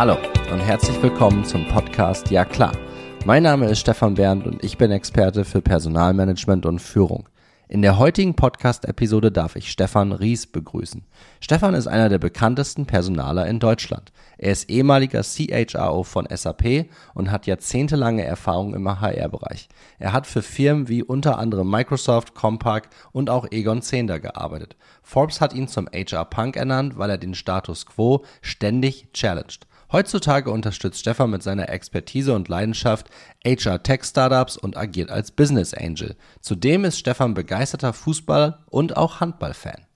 Hallo und herzlich willkommen zum Podcast Ja klar. Mein Name ist Stefan Bernd und ich bin Experte für Personalmanagement und Führung. In der heutigen Podcast-Episode darf ich Stefan Ries begrüßen. Stefan ist einer der bekanntesten Personaler in Deutschland. Er ist ehemaliger CHRO von SAP und hat jahrzehntelange Erfahrung im HR-Bereich. Er hat für Firmen wie unter anderem Microsoft, Compaq und auch Egon Zehnder gearbeitet. Forbes hat ihn zum HR Punk ernannt, weil er den Status quo ständig challenged. Heutzutage unterstützt Stefan mit seiner Expertise und Leidenschaft HR Tech Startups und agiert als Business Angel. Zudem ist Stefan begeisterter Fußball- und auch Handballfan.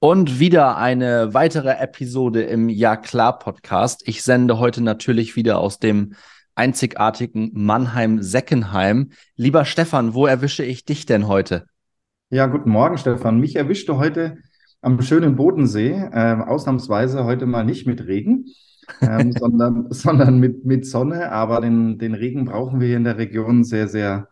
Und wieder eine weitere Episode im Ja klar Podcast. Ich sende heute natürlich wieder aus dem einzigartigen Mannheim-Seckenheim. Lieber Stefan, wo erwische ich dich denn heute? Ja, guten Morgen, Stefan. Mich erwischte heute am schönen Bodensee, äh, ausnahmsweise heute mal nicht mit Regen ähm, sondern, sondern mit, mit Sonne. Aber den, den Regen brauchen wir hier in der Region sehr, sehr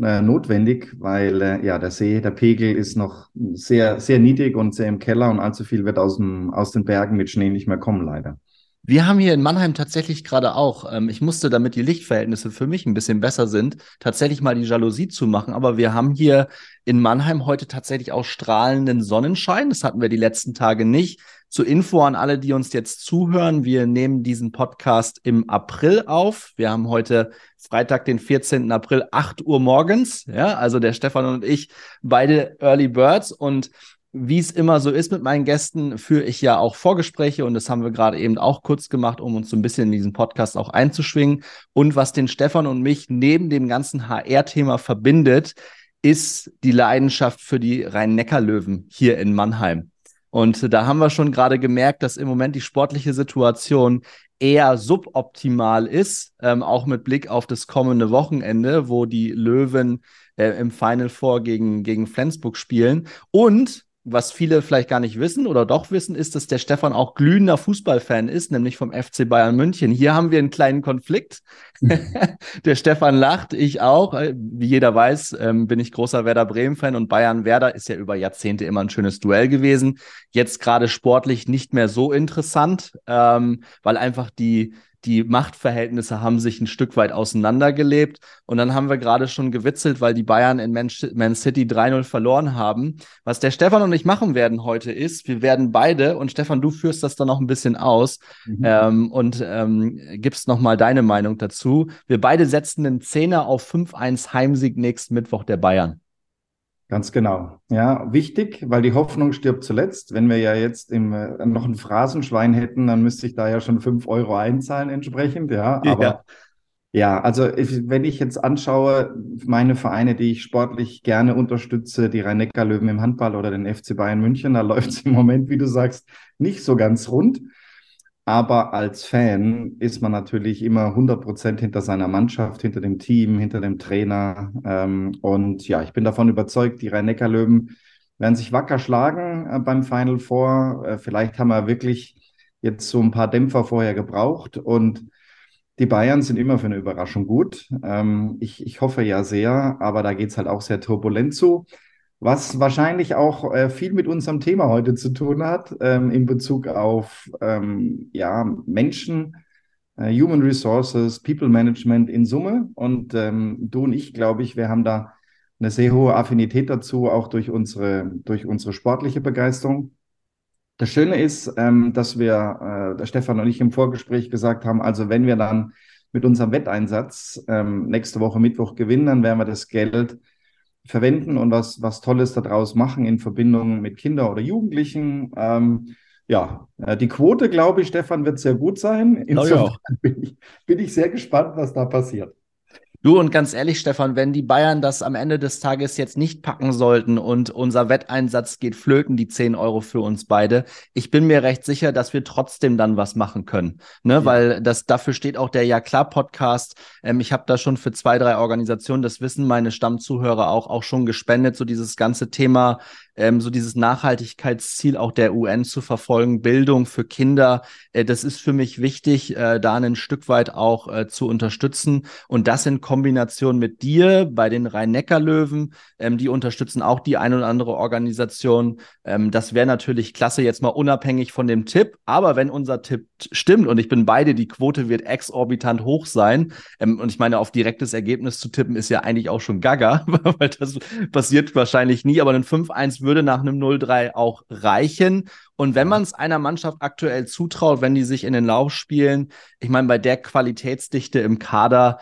äh, notwendig, weil äh, ja der See, der Pegel ist noch sehr, sehr niedrig und sehr im Keller und allzu viel wird aus, dem, aus den Bergen mit Schnee nicht mehr kommen, leider. Wir haben hier in Mannheim tatsächlich gerade auch, ähm, ich musste, damit die Lichtverhältnisse für mich ein bisschen besser sind, tatsächlich mal die Jalousie zu machen. Aber wir haben hier in Mannheim heute tatsächlich auch strahlenden Sonnenschein. Das hatten wir die letzten Tage nicht. Zur Info an alle, die uns jetzt zuhören. Wir nehmen diesen Podcast im April auf. Wir haben heute Freitag, den 14. April, 8 Uhr morgens. Ja, also der Stefan und ich, beide Early Birds. Und wie es immer so ist mit meinen Gästen, führe ich ja auch Vorgespräche und das haben wir gerade eben auch kurz gemacht, um uns so ein bisschen in diesen Podcast auch einzuschwingen. Und was den Stefan und mich neben dem ganzen HR-Thema verbindet, ist die Leidenschaft für die Rhein-Neckar-Löwen hier in Mannheim. Und da haben wir schon gerade gemerkt, dass im Moment die sportliche Situation eher suboptimal ist, ähm, auch mit Blick auf das kommende Wochenende, wo die Löwen äh, im Final Four gegen, gegen Flensburg spielen. Und was viele vielleicht gar nicht wissen oder doch wissen, ist, dass der Stefan auch glühender Fußballfan ist, nämlich vom FC Bayern München. Hier haben wir einen kleinen Konflikt. der Stefan lacht, ich auch. Wie jeder weiß, ähm, bin ich großer Werder Bremen-Fan und Bayern-Werder ist ja über Jahrzehnte immer ein schönes Duell gewesen. Jetzt gerade sportlich nicht mehr so interessant, ähm, weil einfach die, die Machtverhältnisse haben sich ein Stück weit auseinandergelebt. Und dann haben wir gerade schon gewitzelt, weil die Bayern in Man, Man City 3-0 verloren haben. Was der Stefan und ich machen werden heute ist, wir werden beide, und Stefan, du führst das dann noch ein bisschen aus mhm. ähm, und ähm, gibst nochmal deine Meinung dazu. Wir beide setzen den Zehner auf 5-1 Heimsieg nächsten Mittwoch der Bayern. Ganz genau. Ja, wichtig, weil die Hoffnung stirbt zuletzt. Wenn wir ja jetzt im, äh, noch ein Phrasenschwein hätten, dann müsste ich da ja schon fünf Euro einzahlen entsprechend. Ja, aber ja, ja also ich, wenn ich jetzt anschaue, meine Vereine, die ich sportlich gerne unterstütze, die Rhein-Neckar-Löwen im Handball oder den FC Bayern München, da läuft es im Moment, wie du sagst, nicht so ganz rund. Aber als Fan ist man natürlich immer 100 Prozent hinter seiner Mannschaft, hinter dem Team, hinter dem Trainer. Ähm, und ja, ich bin davon überzeugt, die Rhein-Neckar-Löwen werden sich wacker schlagen äh, beim Final Four. Äh, vielleicht haben wir wirklich jetzt so ein paar Dämpfer vorher gebraucht. Und die Bayern sind immer für eine Überraschung gut. Ähm, ich, ich hoffe ja sehr, aber da geht es halt auch sehr turbulent zu was wahrscheinlich auch äh, viel mit unserem Thema heute zu tun hat, ähm, in Bezug auf ähm, ja, Menschen, äh, Human Resources, People Management in Summe. Und ähm, du und ich, glaube ich, wir haben da eine sehr hohe Affinität dazu, auch durch unsere, durch unsere sportliche Begeisterung. Das Schöne ist, ähm, dass wir, äh, der Stefan und ich im Vorgespräch gesagt haben, also wenn wir dann mit unserem Wetteinsatz ähm, nächste Woche Mittwoch gewinnen, dann werden wir das Geld verwenden und was, was Tolles daraus machen in Verbindung mit Kindern oder Jugendlichen. Ähm, ja, äh, die Quote, glaube ich, Stefan, wird sehr gut sein. Insofern bin ich, bin ich sehr gespannt, was da passiert. Du und ganz ehrlich, Stefan, wenn die Bayern das am Ende des Tages jetzt nicht packen sollten und unser Wetteinsatz geht flöten, die 10 Euro für uns beide, ich bin mir recht sicher, dass wir trotzdem dann was machen können. Ne? Ja. Weil das dafür steht auch der Ja klar Podcast. Ähm, ich habe da schon für zwei, drei Organisationen, das wissen meine Stammzuhörer auch, auch schon gespendet, so dieses ganze Thema ähm, so dieses Nachhaltigkeitsziel auch der UN zu verfolgen, Bildung für Kinder. Äh, das ist für mich wichtig, äh, da ein Stück weit auch äh, zu unterstützen. Und das in Kombination mit dir bei den Rhein-Neckar-Löwen, ähm, die unterstützen auch die ein oder andere Organisation. Ähm, das wäre natürlich klasse, jetzt mal unabhängig von dem Tipp. Aber wenn unser Tipp stimmt und ich bin beide, die Quote wird exorbitant hoch sein. Ähm, und ich meine, auf direktes Ergebnis zu tippen ist ja eigentlich auch schon gaga, weil das passiert wahrscheinlich nie. Aber ein 5-1 würde nach einem 0-3 auch reichen. Und wenn man es einer Mannschaft aktuell zutraut, wenn die sich in den Lauf spielen, ich meine, bei der Qualitätsdichte im Kader,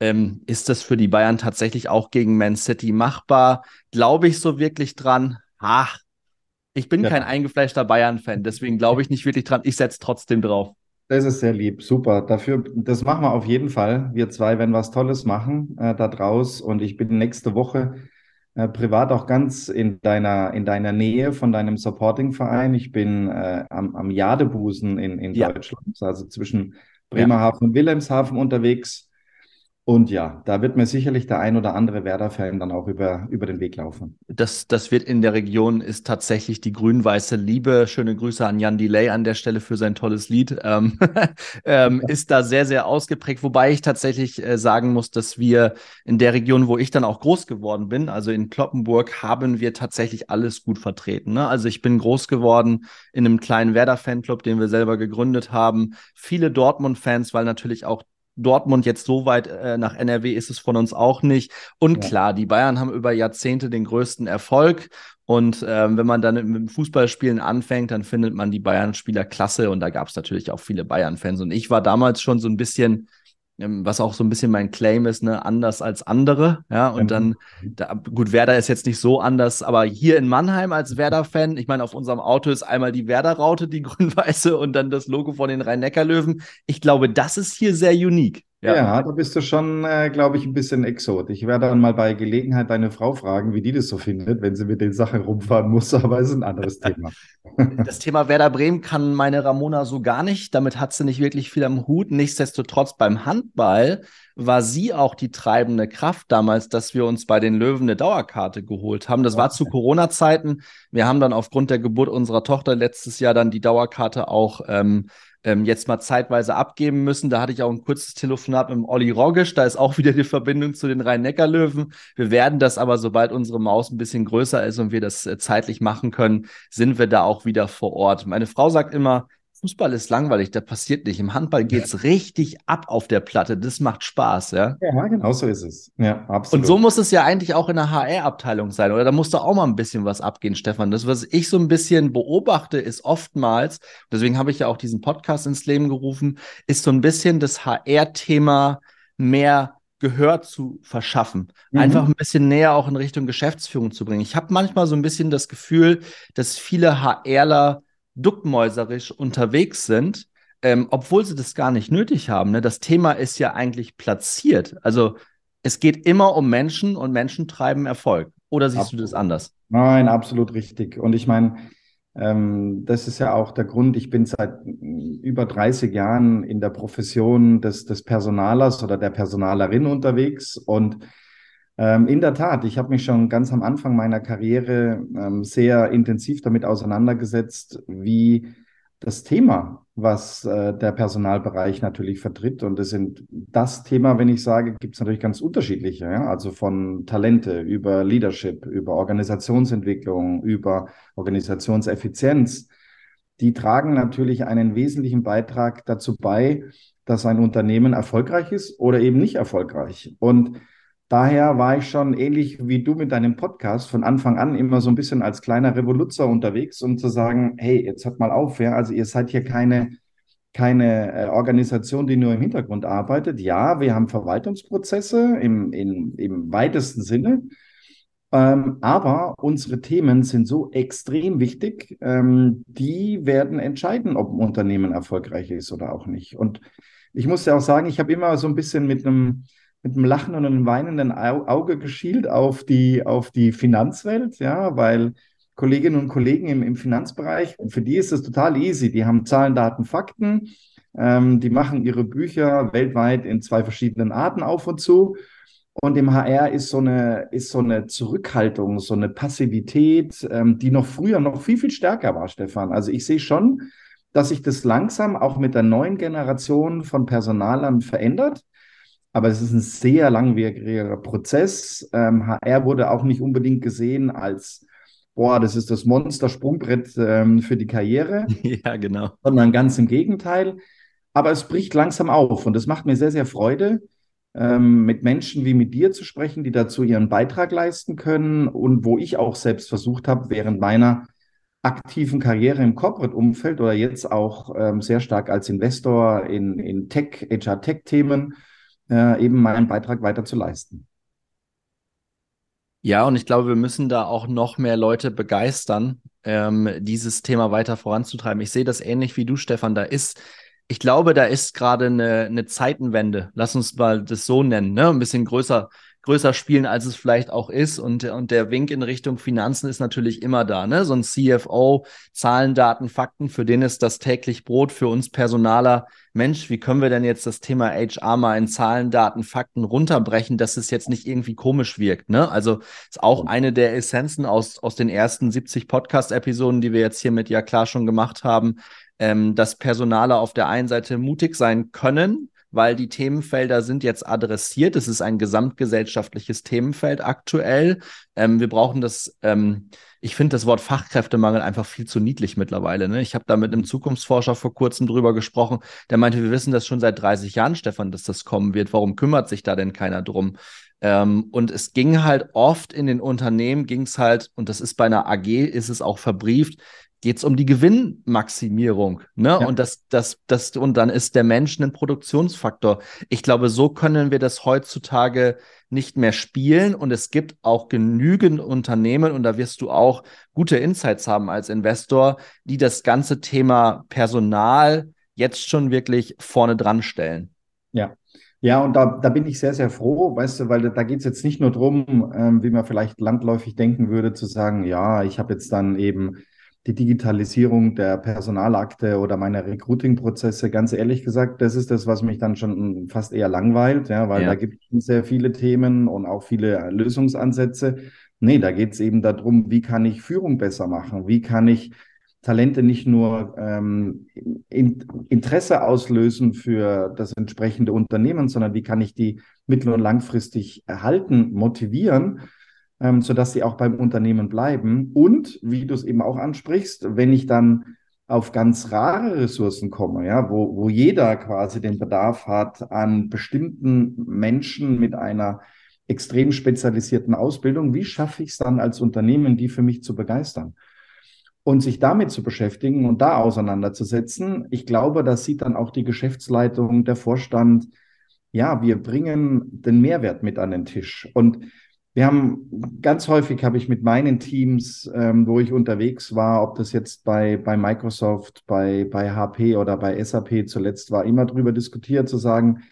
ähm, ist das für die Bayern tatsächlich auch gegen Man City machbar? Glaube ich so wirklich dran? Ach, ich bin ja. kein eingefleischter Bayern-Fan, deswegen glaube ich nicht wirklich dran. Ich setze trotzdem drauf. Das ist sehr lieb, super. Dafür, das machen wir auf jeden Fall. Wir zwei werden was Tolles machen äh, da draus und ich bin nächste Woche äh, privat auch ganz in deiner, in deiner Nähe von deinem Supporting-Verein. Ich bin äh, am, am Jadebusen in, in ja. Deutschland, also zwischen Bremerhaven und Wilhelmshaven unterwegs. Und ja, da wird mir sicherlich der ein oder andere Werder-Fan dann auch über, über den Weg laufen. Das, das wird in der Region, ist tatsächlich die grün-weiße Liebe. Schöne Grüße an Jan Delay an der Stelle für sein tolles Lied. Ähm, ähm, ist da sehr, sehr ausgeprägt. Wobei ich tatsächlich äh, sagen muss, dass wir in der Region, wo ich dann auch groß geworden bin, also in Kloppenburg, haben wir tatsächlich alles gut vertreten. Ne? Also ich bin groß geworden in einem kleinen Werder-Fanclub, den wir selber gegründet haben. Viele Dortmund-Fans, weil natürlich auch Dortmund jetzt so weit äh, nach NRW ist es von uns auch nicht. Und ja. klar, die Bayern haben über Jahrzehnte den größten Erfolg. Und ähm, wenn man dann mit dem Fußballspielen anfängt, dann findet man die Bayern-Spieler klasse. Und da gab es natürlich auch viele Bayern-Fans. Und ich war damals schon so ein bisschen was auch so ein bisschen mein Claim ist, ne, anders als andere. Ja, und dann, da, gut, Werder ist jetzt nicht so anders, aber hier in Mannheim als Werder-Fan, ich meine, auf unserem Auto ist einmal die Werder-Raute, die grün-weiße und dann das Logo von den Rhein-Neckar-Löwen. Ich glaube, das ist hier sehr unique. Ja, ja da bist du schon, äh, glaube ich, ein bisschen Exot. Ich werde dann mal bei Gelegenheit deine Frau fragen, wie die das so findet, wenn sie mit den Sachen rumfahren muss, aber es ist ein anderes Thema. Das Thema Werder Bremen kann meine Ramona so gar nicht. Damit hat sie nicht wirklich viel am Hut. Nichtsdestotrotz beim Handball war sie auch die treibende Kraft damals, dass wir uns bei den Löwen eine Dauerkarte geholt haben. Das war zu Corona-Zeiten. Wir haben dann aufgrund der Geburt unserer Tochter letztes Jahr dann die Dauerkarte auch ähm, ähm, jetzt mal zeitweise abgeben müssen. Da hatte ich auch ein kurzes Telefonat mit Olli Roggisch. Da ist auch wieder die Verbindung zu den Rhein-Neckar-Löwen. Wir werden das aber, sobald unsere Maus ein bisschen größer ist und wir das äh, zeitlich machen können, sind wir da auch wieder vor Ort. Meine Frau sagt immer, Fußball ist langweilig, da passiert nicht. Im Handball geht es richtig ab auf der Platte. Das macht Spaß, ja? Ja, genau so ist es. Ja, absolut. Und so muss es ja eigentlich auch in der HR-Abteilung sein, oder? Da muss da auch mal ein bisschen was abgehen, Stefan. Das, was ich so ein bisschen beobachte, ist oftmals, deswegen habe ich ja auch diesen Podcast ins Leben gerufen, ist so ein bisschen das HR-Thema mehr Gehör zu verschaffen. Mhm. Einfach ein bisschen näher auch in Richtung Geschäftsführung zu bringen. Ich habe manchmal so ein bisschen das Gefühl, dass viele HRler duckmäuserisch unterwegs sind, ähm, obwohl sie das gar nicht nötig haben. Ne? Das Thema ist ja eigentlich platziert. Also es geht immer um Menschen und Menschen treiben Erfolg. Oder siehst absolut. du das anders? Nein, absolut richtig. Und ich meine, ähm, das ist ja auch der Grund, ich bin seit über 30 Jahren in der Profession des, des Personalers oder der Personalerin unterwegs und ähm, in der Tat, ich habe mich schon ganz am Anfang meiner Karriere ähm, sehr intensiv damit auseinandergesetzt, wie das Thema, was äh, der Personalbereich natürlich vertritt. Und das sind das Thema, wenn ich sage, gibt es natürlich ganz unterschiedliche. Ja? Also von Talente über Leadership, über Organisationsentwicklung, über Organisationseffizienz. Die tragen natürlich einen wesentlichen Beitrag dazu bei, dass ein Unternehmen erfolgreich ist oder eben nicht erfolgreich. Und Daher war ich schon ähnlich wie du mit deinem Podcast von Anfang an immer so ein bisschen als kleiner Revoluzer unterwegs, um zu sagen, hey, jetzt hört mal auf, ja, also ihr seid hier keine, keine äh, Organisation, die nur im Hintergrund arbeitet. Ja, wir haben Verwaltungsprozesse im, im, im weitesten Sinne, ähm, aber unsere Themen sind so extrem wichtig, ähm, die werden entscheiden, ob ein Unternehmen erfolgreich ist oder auch nicht. Und ich muss ja auch sagen, ich habe immer so ein bisschen mit einem mit einem lachenden und einem weinenden Auge geschielt auf die, auf die Finanzwelt, ja, weil Kolleginnen und Kollegen im, im Finanzbereich, für die ist es total easy. Die haben Zahlen, Daten, Fakten, ähm, die machen ihre Bücher weltweit in zwei verschiedenen Arten auf und zu. Und im HR ist so eine, ist so eine Zurückhaltung, so eine Passivität, ähm, die noch früher noch viel, viel stärker war, Stefan. Also ich sehe schon, dass sich das langsam auch mit der neuen Generation von Personalern verändert. Aber es ist ein sehr langwieriger Prozess. Ähm, HR wurde auch nicht unbedingt gesehen als, boah, das ist das Monster-Sprungbrett ähm, für die Karriere. Ja, genau. Sondern ganz im Gegenteil. Aber es bricht langsam auf und das macht mir sehr, sehr Freude, ähm, mit Menschen wie mit dir zu sprechen, die dazu ihren Beitrag leisten können und wo ich auch selbst versucht habe, während meiner aktiven Karriere im Corporate-Umfeld oder jetzt auch ähm, sehr stark als Investor in, in Tech, HR-Tech-Themen äh, eben meinen Beitrag weiter zu leisten. Ja, und ich glaube, wir müssen da auch noch mehr Leute begeistern, ähm, dieses Thema weiter voranzutreiben. Ich sehe das ähnlich wie du, Stefan. Da ist, ich glaube, da ist gerade eine, eine Zeitenwende. Lass uns mal das so nennen, ne? Ein bisschen größer größer spielen, als es vielleicht auch ist. Und, und der Wink in Richtung Finanzen ist natürlich immer da. Ne? So ein CFO, Zahlen, Daten, Fakten, für den ist das täglich Brot, für uns Personaler. Mensch, wie können wir denn jetzt das Thema HR mal in Zahlen, Daten, Fakten runterbrechen, dass es jetzt nicht irgendwie komisch wirkt? Ne? Also ist auch eine der Essenzen aus, aus den ersten 70 Podcast-Episoden, die wir jetzt hier mit Ja klar schon gemacht haben, ähm, dass Personaler auf der einen Seite mutig sein können, weil die Themenfelder sind jetzt adressiert. Es ist ein gesamtgesellschaftliches Themenfeld aktuell. Ähm, wir brauchen das, ähm, ich finde das Wort Fachkräftemangel einfach viel zu niedlich mittlerweile. Ne? Ich habe da mit einem Zukunftsforscher vor kurzem drüber gesprochen, der meinte, wir wissen das schon seit 30 Jahren, Stefan, dass das kommen wird. Warum kümmert sich da denn keiner drum? Ähm, und es ging halt oft in den Unternehmen, ging es halt, und das ist bei einer AG, ist es auch verbrieft, geht es um die Gewinnmaximierung. Ne? Ja. Und das, das, das, und dann ist der Mensch ein Produktionsfaktor. Ich glaube, so können wir das heutzutage nicht mehr spielen. Und es gibt auch genügend Unternehmen, und da wirst du auch gute Insights haben als Investor, die das ganze Thema Personal jetzt schon wirklich vorne dran stellen. Ja. Ja, und da, da bin ich sehr, sehr froh, weißt du, weil da geht es jetzt nicht nur darum, ähm, wie man vielleicht landläufig denken würde, zu sagen, ja, ich habe jetzt dann eben die Digitalisierung der Personalakte oder meiner Recruiting-Prozesse, ganz ehrlich gesagt, das ist das, was mich dann schon fast eher langweilt, ja, weil ja. da gibt es sehr viele Themen und auch viele Lösungsansätze. Nee, da geht es eben darum, wie kann ich Führung besser machen? Wie kann ich Talente nicht nur ähm, in, Interesse auslösen für das entsprechende Unternehmen, sondern wie kann ich die mittel- und langfristig erhalten, motivieren? Ähm, sodass sie auch beim Unternehmen bleiben. Und wie du es eben auch ansprichst, wenn ich dann auf ganz rare Ressourcen komme, ja, wo, wo jeder quasi den Bedarf hat an bestimmten Menschen mit einer extrem spezialisierten Ausbildung, wie schaffe ich es dann als Unternehmen, die für mich zu begeistern? Und sich damit zu beschäftigen und da auseinanderzusetzen, ich glaube, das sieht dann auch die Geschäftsleitung, der Vorstand, ja, wir bringen den Mehrwert mit an den Tisch. Und wir haben ganz häufig habe ich mit meinen Teams, ähm, wo ich unterwegs war, ob das jetzt bei, bei Microsoft, bei, bei HP oder bei SAP zuletzt war, immer darüber diskutiert, zu sagen,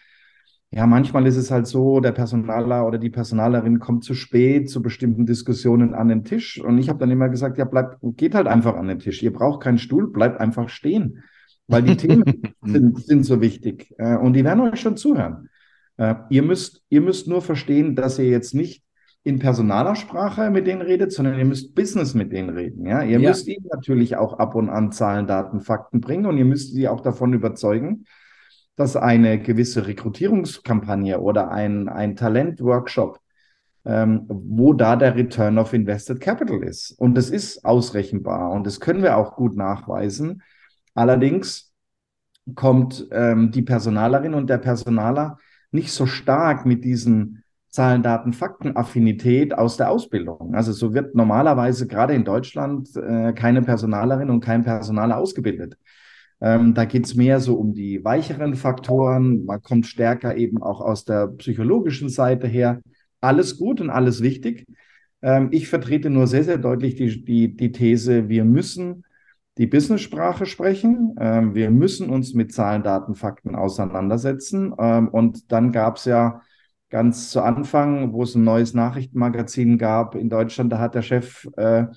ja, manchmal ist es halt so, der Personaler oder die Personalerin kommt zu spät zu bestimmten Diskussionen an den Tisch. Und ich habe dann immer gesagt, ja, bleibt, geht halt einfach an den Tisch. Ihr braucht keinen Stuhl, bleibt einfach stehen. Weil die Themen sind, sind so wichtig. Äh, und die werden euch schon zuhören. Äh, ihr müsst, ihr müsst nur verstehen, dass ihr jetzt nicht in personaler Sprache mit denen redet, sondern ihr müsst Business mit denen reden. Ja? Ihr ja. müsst ihnen natürlich auch ab und an Zahlen, Daten, Fakten bringen und ihr müsst sie auch davon überzeugen, dass eine gewisse Rekrutierungskampagne oder ein, ein Talentworkshop, ähm, wo da der Return of Invested Capital ist. Und das ist ausrechenbar und das können wir auch gut nachweisen. Allerdings kommt ähm, die Personalerin und der Personaler nicht so stark mit diesen Zahlen, Daten, Fakten Affinität aus der Ausbildung. Also so wird normalerweise gerade in Deutschland äh, keine Personalerin und kein Personaler ausgebildet. Ähm, da geht es mehr so um die weicheren Faktoren. Man kommt stärker eben auch aus der psychologischen Seite her. Alles gut und alles wichtig. Ähm, ich vertrete nur sehr, sehr deutlich die, die, die These, wir müssen die Business-Sprache sprechen. Ähm, wir müssen uns mit Zahlen, Daten, Fakten auseinandersetzen. Ähm, und dann gab es ja ganz zu Anfang, wo es ein neues Nachrichtenmagazin gab in Deutschland, da hat der Chefredakteur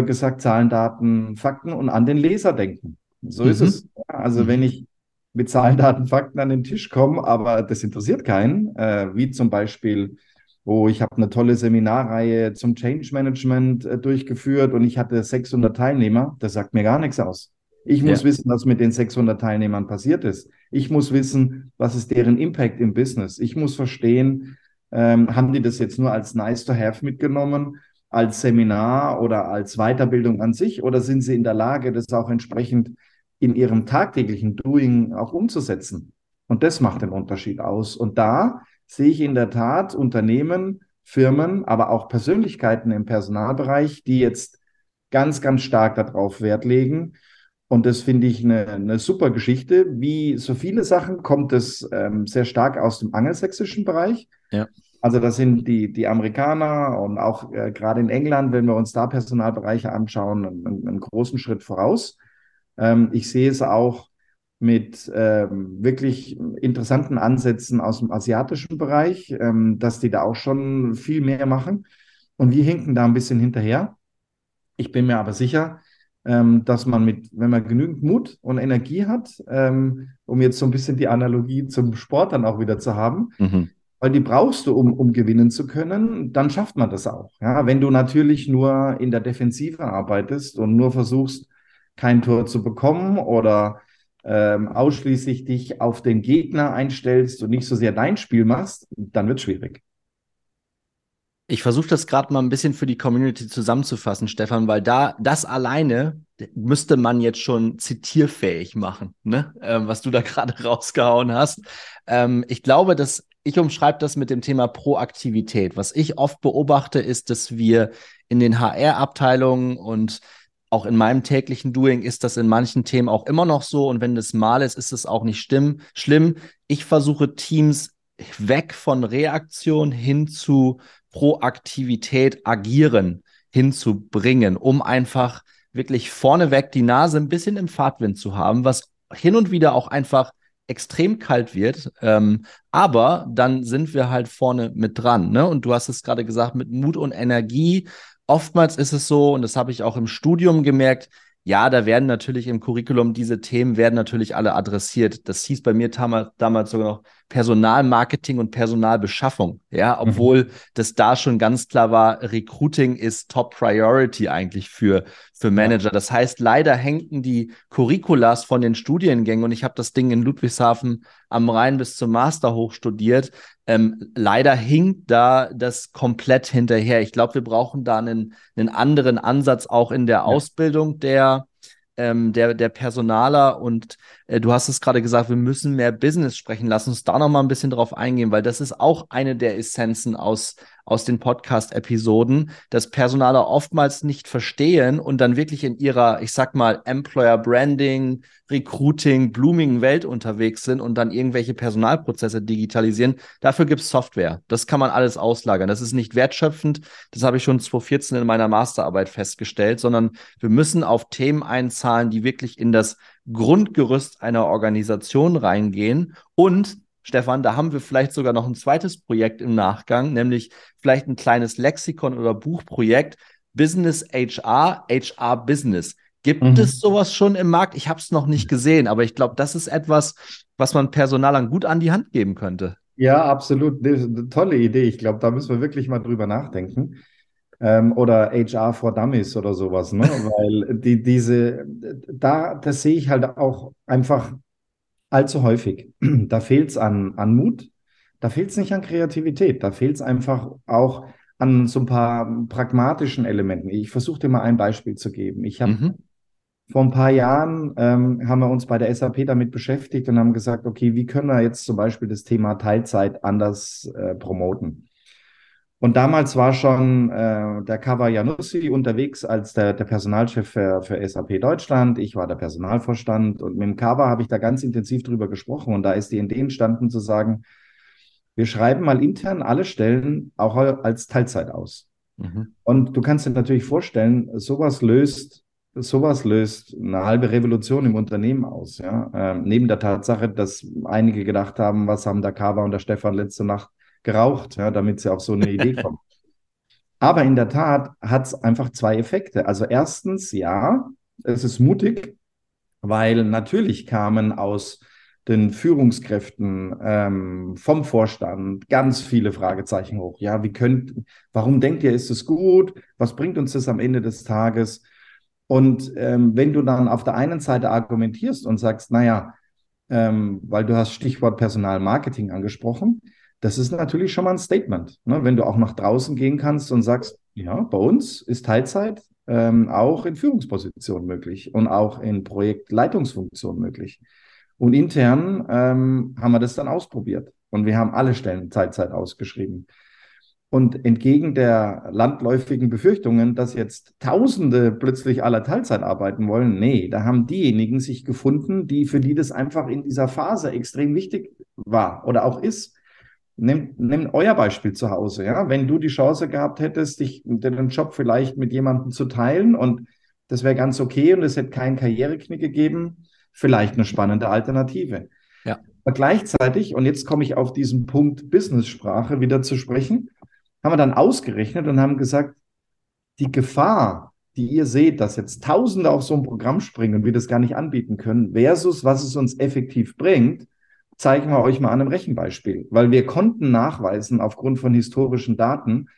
äh, gesagt, Zahlen, Daten, Fakten und an den Leser denken. So mhm. ist es. Also mhm. wenn ich mit Zahlen, Daten, Fakten an den Tisch kommen, aber das interessiert keinen, äh, wie zum Beispiel wo ich habe eine tolle Seminarreihe zum Change Management äh, durchgeführt und ich hatte 600 Teilnehmer. Das sagt mir gar nichts aus. Ich muss ja. wissen, was mit den 600 Teilnehmern passiert ist. Ich muss wissen, was ist deren Impact im Business. Ich muss verstehen, ähm, haben die das jetzt nur als nice to have mitgenommen, als Seminar oder als Weiterbildung an sich oder sind sie in der Lage, das auch entsprechend in ihrem tagtäglichen Doing auch umzusetzen? Und das macht den Unterschied aus. Und da sehe ich in der Tat Unternehmen, Firmen, aber auch Persönlichkeiten im Personalbereich, die jetzt ganz, ganz stark darauf Wert legen. Und das finde ich eine, eine, super Geschichte. Wie so viele Sachen kommt es ähm, sehr stark aus dem angelsächsischen Bereich. Ja. Also das sind die, die Amerikaner und auch äh, gerade in England, wenn wir uns da Personalbereiche anschauen, einen, einen großen Schritt voraus. Ähm, ich sehe es auch mit ähm, wirklich interessanten Ansätzen aus dem asiatischen Bereich, ähm, dass die da auch schon viel mehr machen. Und wir hinken da ein bisschen hinterher. Ich bin mir aber sicher, ähm, dass man mit, wenn man genügend Mut und Energie hat, ähm, um jetzt so ein bisschen die Analogie zum Sport dann auch wieder zu haben, mhm. weil die brauchst du, um, um gewinnen zu können, dann schafft man das auch. Ja, wenn du natürlich nur in der Defensive arbeitest und nur versuchst, kein Tor zu bekommen oder ähm, ausschließlich dich auf den Gegner einstellst und nicht so sehr dein Spiel machst, dann wird es schwierig. Ich versuche das gerade mal ein bisschen für die Community zusammenzufassen, Stefan, weil da das alleine müsste man jetzt schon zitierfähig machen, ne? Ähm, was du da gerade rausgehauen hast. Ähm, ich glaube, dass ich umschreibe das mit dem Thema Proaktivität. Was ich oft beobachte, ist, dass wir in den HR-Abteilungen und auch in meinem täglichen Doing ist das in manchen Themen auch immer noch so. Und wenn das mal ist, ist es auch nicht stimm, schlimm. Ich versuche Teams weg von Reaktion hin zu Proaktivität, agieren hinzubringen, um einfach wirklich vorneweg die Nase ein bisschen im Fahrtwind zu haben, was hin und wieder auch einfach extrem kalt wird. Ähm, aber dann sind wir halt vorne mit dran. Ne? Und du hast es gerade gesagt, mit Mut und Energie oftmals ist es so, und das habe ich auch im Studium gemerkt, ja, da werden natürlich im Curriculum diese Themen werden natürlich alle adressiert. Das hieß bei mir damals sogar noch Personalmarketing und Personalbeschaffung. Ja, mhm. obwohl mhm. das da schon ganz klar war, Recruiting ist Top Priority eigentlich für, für Manager. Ja. Das heißt, leider hängten die Curriculas von den Studiengängen und ich habe das Ding in Ludwigshafen am Rhein bis zum Master hoch studiert. Ähm, leider hinkt da das komplett hinterher. Ich glaube, wir brauchen da einen, einen anderen Ansatz auch in der ja. Ausbildung der, ähm, der, der Personaler und äh, du hast es gerade gesagt, wir müssen mehr Business sprechen. Lass uns da noch mal ein bisschen drauf eingehen, weil das ist auch eine der Essenzen aus, aus den Podcast-Episoden, dass Personaler oftmals nicht verstehen und dann wirklich in ihrer, ich sag mal, Employer Branding, Recruiting, blooming Welt unterwegs sind und dann irgendwelche Personalprozesse digitalisieren. Dafür gibt es Software. Das kann man alles auslagern. Das ist nicht wertschöpfend. Das habe ich schon 2014 in meiner Masterarbeit festgestellt, sondern wir müssen auf Themen einzahlen, die wirklich in das Grundgerüst einer Organisation reingehen und Stefan, da haben wir vielleicht sogar noch ein zweites Projekt im Nachgang, nämlich vielleicht ein kleines Lexikon oder Buchprojekt, Business HR, HR Business. Gibt mhm. es sowas schon im Markt? Ich habe es noch nicht gesehen, aber ich glaube, das ist etwas, was man Personalern gut an die Hand geben könnte. Ja, absolut. Eine tolle Idee. Ich glaube, da müssen wir wirklich mal drüber nachdenken. Ähm, oder HR for Dummies oder sowas, ne? Weil die, diese, da, das sehe ich halt auch einfach allzu häufig. Da fehlt es an, an Mut, da fehlt es nicht an Kreativität, da fehlt es einfach auch an so ein paar pragmatischen Elementen. Ich versuche dir mal ein Beispiel zu geben. Ich habe mhm. vor ein paar Jahren ähm, haben wir uns bei der SAP damit beschäftigt und haben gesagt, okay, wie können wir jetzt zum Beispiel das Thema Teilzeit anders äh, promoten? Und damals war schon äh, der Kava Janussi unterwegs als der, der Personalchef für, für SAP Deutschland. Ich war der Personalvorstand und mit dem Kava habe ich da ganz intensiv drüber gesprochen. Und da ist die Idee entstanden zu sagen, wir schreiben mal intern alle Stellen auch als Teilzeit aus. Mhm. Und du kannst dir natürlich vorstellen, sowas löst, sowas löst eine halbe Revolution im Unternehmen aus. Ja? Ähm, neben der Tatsache, dass einige gedacht haben, was haben der Kava und der Stefan letzte Nacht geraucht, ja, damit sie auf so eine Idee kommen. Aber in der Tat hat es einfach zwei Effekte. Also erstens, ja, es ist mutig, weil natürlich kamen aus den Führungskräften, ähm, vom Vorstand ganz viele Fragezeichen hoch. Ja, wie könnt, warum denkt ihr, ist es gut? Was bringt uns das am Ende des Tages? Und ähm, wenn du dann auf der einen Seite argumentierst und sagst, naja, ähm, weil du hast Stichwort Personalmarketing angesprochen, das ist natürlich schon mal ein Statement. Ne? Wenn du auch nach draußen gehen kannst und sagst, ja, bei uns ist Teilzeit ähm, auch in Führungspositionen möglich und auch in Projektleitungsfunktionen möglich. Und intern ähm, haben wir das dann ausprobiert und wir haben alle Stellen Teilzeit ausgeschrieben. Und entgegen der landläufigen Befürchtungen, dass jetzt Tausende plötzlich aller Teilzeit arbeiten wollen, nee, da haben diejenigen sich gefunden, die für die das einfach in dieser Phase extrem wichtig war oder auch ist. Nimm, nimm euer Beispiel zu Hause, ja. Wenn du die Chance gehabt hättest, dich den Job vielleicht mit jemandem zu teilen und das wäre ganz okay und es hätte keinen Karriereknick gegeben, vielleicht eine spannende Alternative. Ja. Aber gleichzeitig, und jetzt komme ich auf diesen Punkt Business-Sprache wieder zu sprechen, haben wir dann ausgerechnet und haben gesagt, die Gefahr, die ihr seht, dass jetzt Tausende auf so ein Programm springen und wir das gar nicht anbieten können, versus was es uns effektiv bringt, zeigen wir euch mal an einem Rechenbeispiel. Weil wir konnten nachweisen, aufgrund von historischen Daten,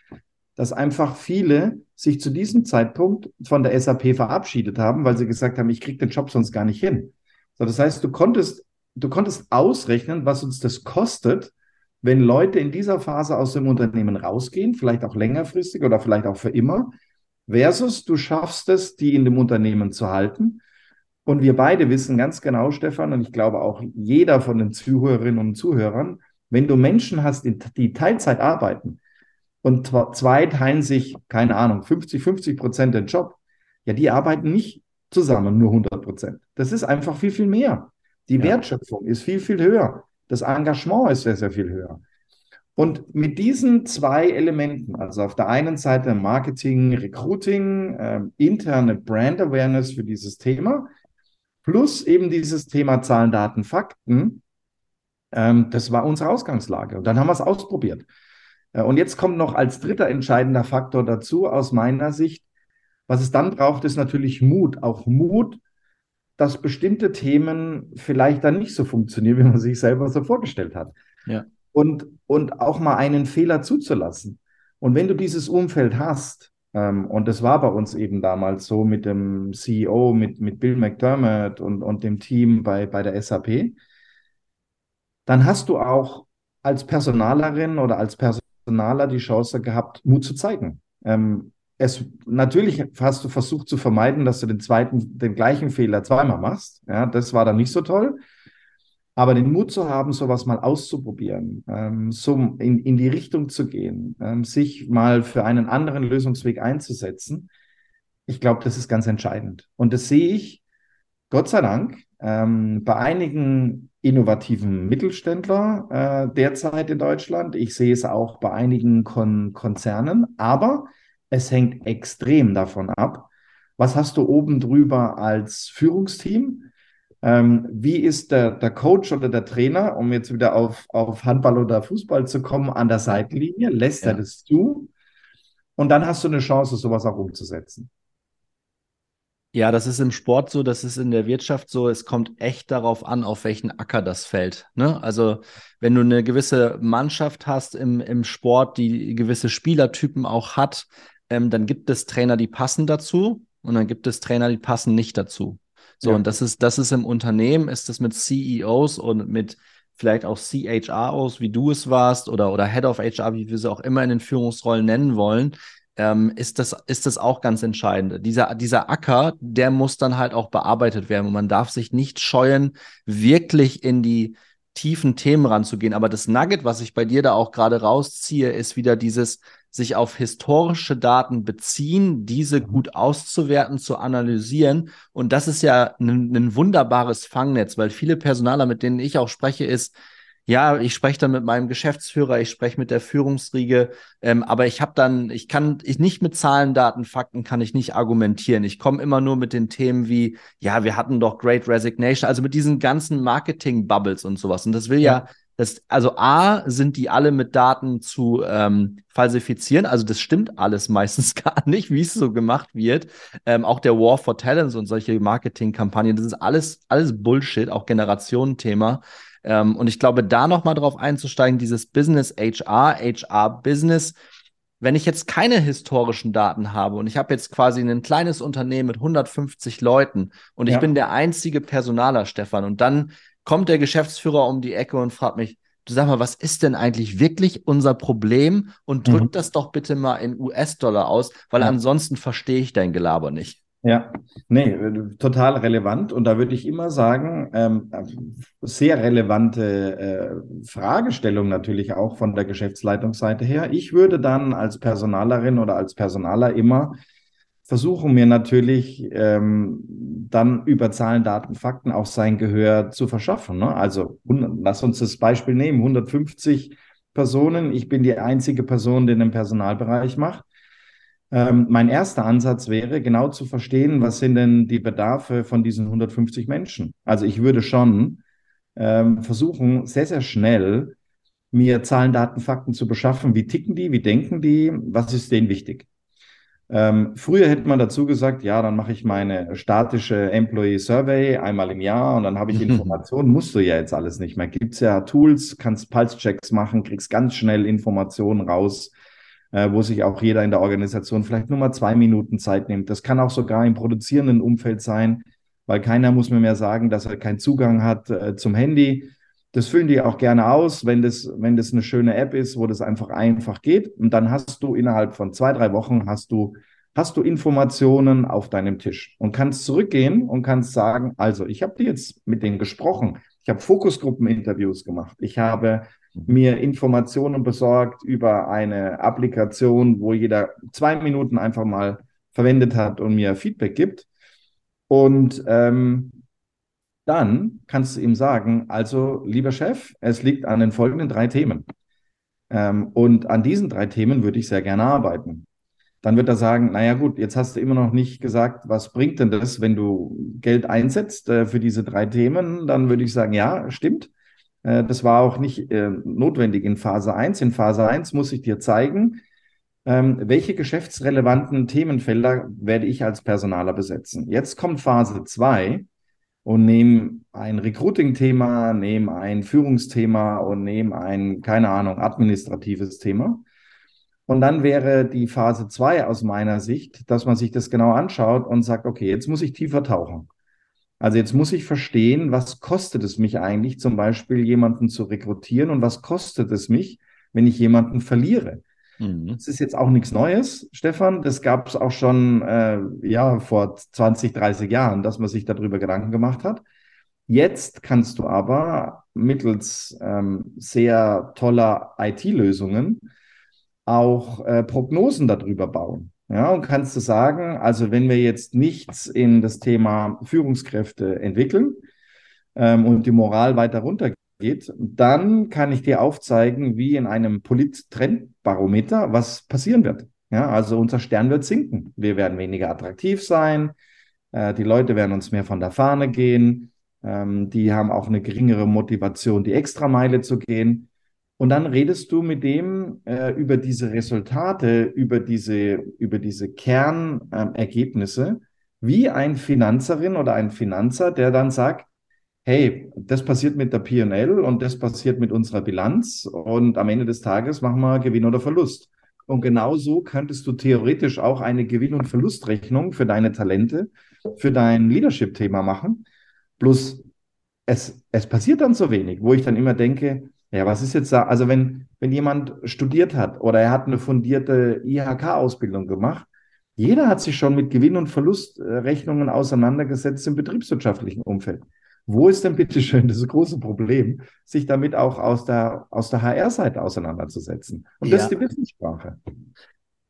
dass einfach viele sich zu diesem Zeitpunkt von der SAP verabschiedet haben, weil sie gesagt haben, ich kriege den Job sonst gar nicht hin. So, das heißt, du konntest, du konntest ausrechnen, was uns das kostet, wenn Leute in dieser Phase aus dem Unternehmen rausgehen, vielleicht auch längerfristig oder vielleicht auch für immer, versus du schaffst es, die in dem Unternehmen zu halten. Und wir beide wissen ganz genau, Stefan, und ich glaube auch jeder von den Zuhörerinnen und Zuhörern, wenn du Menschen hast, die Teilzeit arbeiten und zwei teilen sich, keine Ahnung, 50, 50 Prozent den Job, ja, die arbeiten nicht zusammen nur 100 Prozent. Das ist einfach viel, viel mehr. Die ja. Wertschöpfung ist viel, viel höher. Das Engagement ist sehr, sehr viel höher. Und mit diesen zwei Elementen, also auf der einen Seite Marketing, Recruiting, äh, interne Brand Awareness für dieses Thema, plus eben dieses Thema Zahlen, Daten, Fakten, ähm, das war unsere Ausgangslage. Und dann haben wir es ausprobiert. Äh, und jetzt kommt noch als dritter entscheidender Faktor dazu, aus meiner Sicht, was es dann braucht, ist natürlich Mut. Auch Mut, dass bestimmte Themen vielleicht dann nicht so funktionieren, wie man sich selber so vorgestellt hat. Ja. Und, und auch mal einen Fehler zuzulassen. Und wenn du dieses Umfeld hast, und das war bei uns eben damals so mit dem CEO, mit, mit Bill McDermott und, und dem Team bei, bei der SAP, dann hast du auch als Personalerin oder als Personaler die Chance gehabt, Mut zu zeigen. Ähm, es natürlich hast du versucht zu vermeiden, dass du den zweiten, den gleichen Fehler zweimal machst. Ja, das war dann nicht so toll. Aber den Mut zu haben, sowas mal auszuprobieren, ähm, so in, in die Richtung zu gehen, ähm, sich mal für einen anderen Lösungsweg einzusetzen, ich glaube, das ist ganz entscheidend. Und das sehe ich, Gott sei Dank, ähm, bei einigen innovativen Mittelständler äh, derzeit in Deutschland. Ich sehe es auch bei einigen Kon Konzernen. Aber es hängt extrem davon ab, was hast du oben drüber als Führungsteam? Ähm, wie ist der, der Coach oder der Trainer, um jetzt wieder auf, auf Handball oder Fußball zu kommen, an der Seitenlinie? Lässt ja. er das zu? Und dann hast du eine Chance, sowas auch umzusetzen. Ja, das ist im Sport so, das ist in der Wirtschaft so. Es kommt echt darauf an, auf welchen Acker das fällt. Ne? Also, wenn du eine gewisse Mannschaft hast im, im Sport, die gewisse Spielertypen auch hat, ähm, dann gibt es Trainer, die passen dazu und dann gibt es Trainer, die passen nicht dazu. So, ja. und das ist, das ist im Unternehmen, ist das mit CEOs und mit vielleicht auch CHROs, wie du es warst, oder, oder Head of HR, wie wir sie auch immer in den Führungsrollen nennen wollen, ähm, ist, das, ist das auch ganz entscheidend. Dieser, dieser Acker, der muss dann halt auch bearbeitet werden. Und man darf sich nicht scheuen, wirklich in die tiefen Themen ranzugehen. Aber das Nugget, was ich bei dir da auch gerade rausziehe, ist wieder dieses, sich auf historische Daten beziehen, diese mhm. gut auszuwerten, zu analysieren. Und das ist ja ein, ein wunderbares Fangnetz, weil viele Personaler, mit denen ich auch spreche, ist, ja, ich spreche dann mit meinem Geschäftsführer, ich spreche mit der Führungsriege, ähm, aber ich habe dann, ich kann ich nicht mit Zahlen, Daten, Fakten kann ich nicht argumentieren. Ich komme immer nur mit den Themen wie, ja, wir hatten doch Great Resignation, also mit diesen ganzen Marketing-Bubbles und sowas. Und das will ja, ja Das, also A, sind die alle mit Daten zu ähm, falsifizieren. Also das stimmt alles meistens gar nicht, wie es so gemacht wird. Ähm, auch der War for Talents und solche Marketingkampagnen, das ist alles, alles Bullshit, auch Generationenthema. Ähm, und ich glaube, da nochmal drauf einzusteigen, dieses Business HR, HR Business, wenn ich jetzt keine historischen Daten habe und ich habe jetzt quasi ein kleines Unternehmen mit 150 Leuten und ich ja. bin der einzige Personaler, Stefan, und dann kommt der Geschäftsführer um die Ecke und fragt mich, du sag mal, was ist denn eigentlich wirklich unser Problem? Und drück mhm. das doch bitte mal in US-Dollar aus, weil ja. ansonsten verstehe ich dein Gelaber nicht. Ja, nee, total relevant. Und da würde ich immer sagen, ähm, sehr relevante äh, Fragestellung natürlich auch von der Geschäftsleitungsseite her. Ich würde dann als Personalerin oder als Personaler immer versuchen, mir natürlich ähm, dann über Zahlen, Daten, Fakten auch sein Gehör zu verschaffen. Ne? Also lass uns das Beispiel nehmen, 150 Personen. Ich bin die einzige Person, die den Personalbereich macht ähm, mein erster Ansatz wäre, genau zu verstehen, was sind denn die Bedarfe von diesen 150 Menschen. Also ich würde schon ähm, versuchen, sehr, sehr schnell mir Zahlen, Daten, Fakten zu beschaffen. Wie ticken die? Wie denken die? Was ist denen wichtig? Ähm, früher hätte man dazu gesagt, ja, dann mache ich meine statische Employee Survey einmal im Jahr und dann habe ich Informationen. Musst du ja jetzt alles nicht mehr. Gibt es ja Tools, kannst Pulse-Checks machen, kriegst ganz schnell Informationen raus wo sich auch jeder in der Organisation vielleicht nur mal zwei Minuten Zeit nimmt. Das kann auch sogar im produzierenden Umfeld sein, weil keiner muss mir mehr sagen, dass er keinen Zugang hat äh, zum Handy. Das füllen die auch gerne aus, wenn das, wenn das eine schöne App ist, wo das einfach einfach geht. Und dann hast du innerhalb von zwei, drei Wochen hast du, hast du Informationen auf deinem Tisch und kannst zurückgehen und kannst sagen, also ich habe jetzt mit denen gesprochen. Ich habe Fokusgruppeninterviews gemacht. Ich habe mir Informationen besorgt über eine Applikation, wo jeder zwei Minuten einfach mal verwendet hat und mir Feedback gibt. Und ähm, dann kannst du ihm sagen, also lieber Chef, es liegt an den folgenden drei Themen. Ähm, und an diesen drei Themen würde ich sehr gerne arbeiten. Dann wird er sagen, naja gut, jetzt hast du immer noch nicht gesagt, was bringt denn das, wenn du Geld einsetzt äh, für diese drei Themen? Dann würde ich sagen, ja, stimmt. Äh, das war auch nicht äh, notwendig in Phase 1. In Phase 1 muss ich dir zeigen, ähm, welche geschäftsrelevanten Themenfelder werde ich als Personaler besetzen. Jetzt kommt Phase 2 und nehme ein Recruiting-Thema, nehme ein Führungsthema und nehme ein, keine Ahnung, administratives Thema. Und dann wäre die Phase 2 aus meiner Sicht, dass man sich das genau anschaut und sagt, okay, jetzt muss ich tiefer tauchen. Also jetzt muss ich verstehen, was kostet es mich eigentlich, zum Beispiel jemanden zu rekrutieren und was kostet es mich, wenn ich jemanden verliere. Mhm. Das ist jetzt auch nichts Neues, Stefan. Das gab es auch schon äh, ja, vor 20, 30 Jahren, dass man sich darüber Gedanken gemacht hat. Jetzt kannst du aber mittels ähm, sehr toller IT-Lösungen auch äh, Prognosen darüber bauen. Ja, und kannst du sagen, also wenn wir jetzt nichts in das Thema Führungskräfte entwickeln ähm, und die Moral weiter runtergeht, dann kann ich dir aufzeigen, wie in einem Polit-Trendbarometer, was passieren wird. Ja, also unser Stern wird sinken. Wir werden weniger attraktiv sein. Äh, die Leute werden uns mehr von der Fahne gehen. Ähm, die haben auch eine geringere Motivation, die Extrameile zu gehen. Und dann redest du mit dem äh, über diese Resultate, über diese, über diese Kernergebnisse, äh, wie ein Finanzerin oder ein Finanzer, der dann sagt, hey, das passiert mit der P&L und das passiert mit unserer Bilanz und am Ende des Tages machen wir Gewinn oder Verlust. Und genauso könntest du theoretisch auch eine Gewinn- und Verlustrechnung für deine Talente, für dein Leadership-Thema machen. Bloß es, es passiert dann so wenig, wo ich dann immer denke, ja, was ist jetzt da? Also wenn, wenn jemand studiert hat oder er hat eine fundierte IHK-Ausbildung gemacht, jeder hat sich schon mit Gewinn- und Verlustrechnungen auseinandergesetzt im betriebswirtschaftlichen Umfeld. Wo ist denn bitte schön das große Problem, sich damit auch aus der, aus der HR-Seite auseinanderzusetzen? Und das ist die Wissenssprache.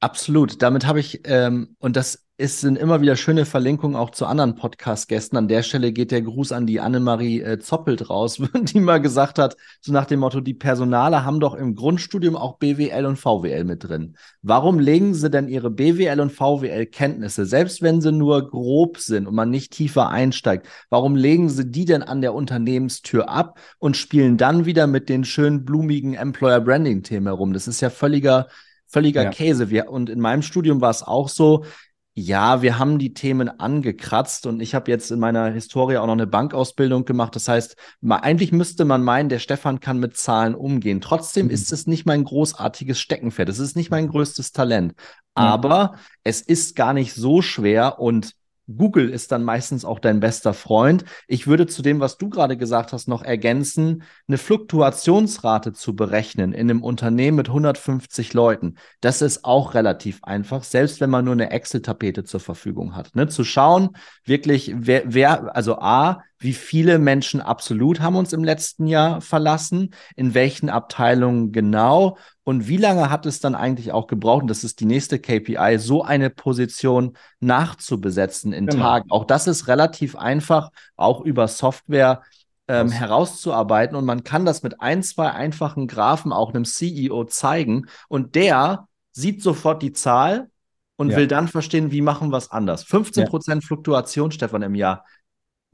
Absolut. Damit habe ich, ähm, und das es sind immer wieder schöne Verlinkungen auch zu anderen Podcast-Gästen. An der Stelle geht der Gruß an die Annemarie äh, Zoppelt raus, die mal gesagt hat, so nach dem Motto, die Personale haben doch im Grundstudium auch BWL und VWL mit drin. Warum legen sie denn ihre BWL und VWL-Kenntnisse, selbst wenn sie nur grob sind und man nicht tiefer einsteigt, warum legen sie die denn an der Unternehmenstür ab und spielen dann wieder mit den schönen blumigen Employer-Branding-Themen herum? Das ist ja völliger völliger ja. Käse. Wir, und in meinem Studium war es auch so, ja, wir haben die Themen angekratzt und ich habe jetzt in meiner Historie auch noch eine Bankausbildung gemacht. Das heißt, eigentlich müsste man meinen, der Stefan kann mit Zahlen umgehen. Trotzdem mhm. ist es nicht mein großartiges Steckenpferd. Es ist nicht mein größtes Talent. Aber es ist gar nicht so schwer und Google ist dann meistens auch dein bester Freund. Ich würde zu dem, was du gerade gesagt hast, noch ergänzen, eine Fluktuationsrate zu berechnen in einem Unternehmen mit 150 Leuten. Das ist auch relativ einfach, selbst wenn man nur eine Excel-Tapete zur Verfügung hat. Ne? Zu schauen, wirklich, wer, wer, also A, wie viele Menschen absolut haben uns im letzten Jahr verlassen, in welchen Abteilungen genau und wie lange hat es dann eigentlich auch gebraucht, und das ist die nächste KPI, so eine Position nachzubesetzen in genau. Tagen. Auch das ist relativ einfach, auch über Software ähm, herauszuarbeiten und man kann das mit ein, zwei einfachen Graphen auch einem CEO zeigen und der sieht sofort die Zahl und ja. will dann verstehen, wie machen wir es anders. 15% ja. Fluktuation, Stefan, im Jahr